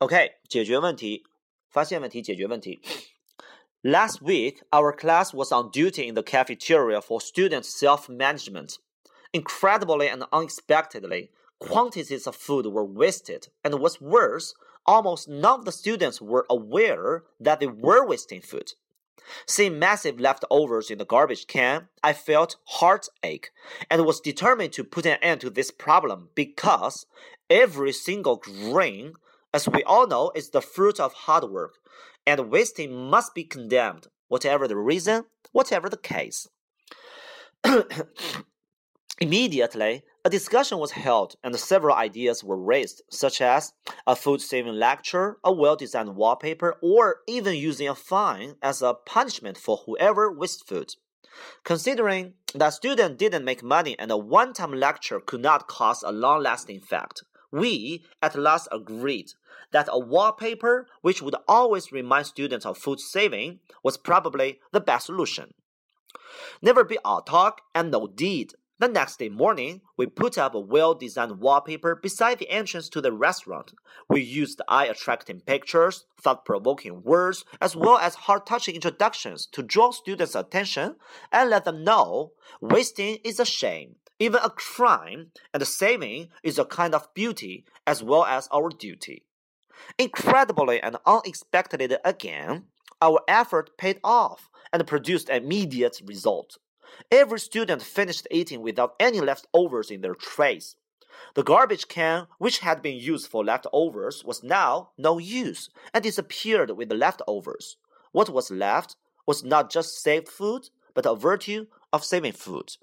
OK，解决问题，发现问题，解决问题。Last week, our class was on duty in the cafeteria for student self management. Incredibly and unexpectedly, quantities of food were wasted, and what's worse, almost none of the students were aware that they were wasting food. Seeing massive leftovers in the garbage can, I felt heartache and was determined to put an end to this problem because every single grain, as we all know, is the fruit of hard work, and wasting must be condemned, whatever the reason, whatever the case. Immediately, a discussion was held and several ideas were raised, such as a food saving lecture, a well designed wallpaper, or even using a fine as a punishment for whoever wastes food. Considering that students didn't make money and a one time lecture could not cause a long lasting effect, we at last agreed that a wallpaper which would always remind students of food saving was probably the best solution. Never be all talk and no deed. The next day morning, we put up a well designed wallpaper beside the entrance to the restaurant. We used eye attracting pictures, thought provoking words, as well as heart touching introductions to draw students' attention and let them know wasting is a shame, even a crime, and saving is a kind of beauty as well as our duty. Incredibly and unexpectedly again, our effort paid off and produced immediate result. Every student finished eating without any leftovers in their trays. The garbage can, which had been used for leftovers, was now no use and disappeared with the leftovers. What was left was not just saved food, but a virtue of saving food.